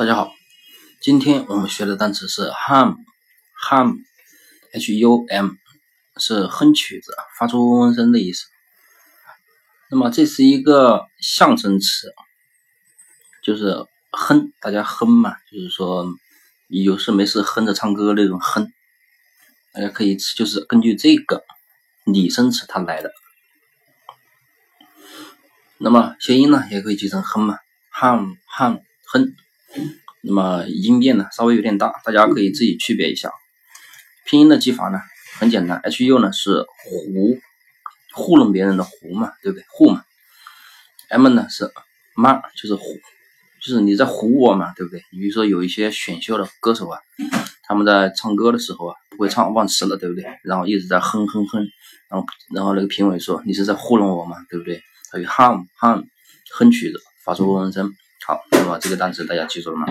大家好，今天我们学的单词是 hum，hum，h u m，是哼曲子、发出嗡嗡声的意思。那么这是一个象声词，就是哼，大家哼嘛，就是说有事没事哼着唱歌那种哼。大家可以就是根据这个拟声词它来的。那么谐音呢，也可以记成哼嘛，hum，hum，哼。那么音变呢稍微有点大，大家可以自己区别一下。拼音的记法呢很简单，H U 呢是糊，糊弄别人的糊嘛，对不对？糊嘛。M 呢是妈，就是糊，就是你在唬我嘛，对不对？比如说有一些选秀的歌手啊，他们在唱歌的时候啊不会唱忘词了，对不对？然后一直在哼哼哼，然后然后那个评委说你是在糊弄我嘛，对不对？他就 hum hum 哼曲子发出嗡嗡声。好，那么这个单词大家记住了吗？